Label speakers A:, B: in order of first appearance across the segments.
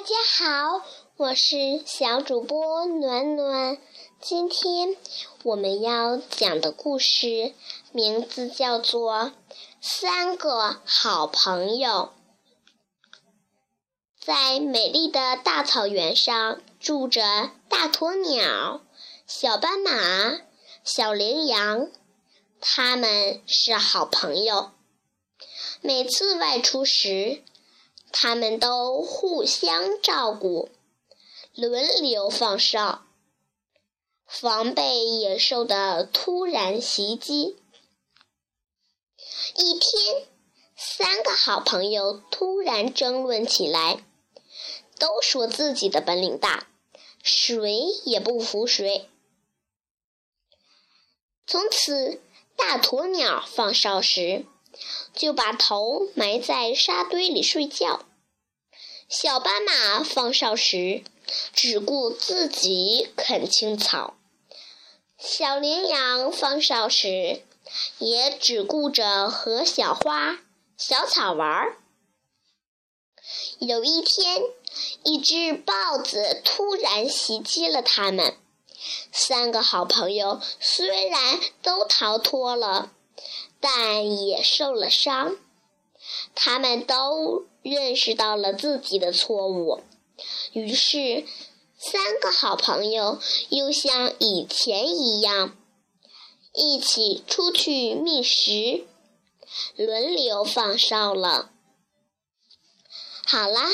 A: 大家好，我是小主播暖暖。今天我们要讲的故事名字叫做《三个好朋友》。在美丽的大草原上，住着大鸵鸟、小斑马、小羚羊，他们是好朋友。每次外出时，他们都互相照顾，轮流放哨，防备野兽的突然袭击。一天，三个好朋友突然争论起来，都说自己的本领大，谁也不服谁。从此，大鸵鸟放哨时。就把头埋在沙堆里睡觉。小斑马放哨时，只顾自己啃青草；小羚羊放哨时，也只顾着和小花、小草玩儿。有一天，一只豹子突然袭击了他们，三个好朋友虽然都逃脱了。但也受了伤，他们都认识到了自己的错误，于是三个好朋友又像以前一样，一起出去觅食，轮流放哨了。好啦，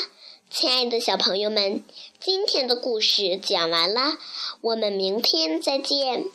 A: 亲爱的小朋友们，今天的故事讲完啦，我们明天再见。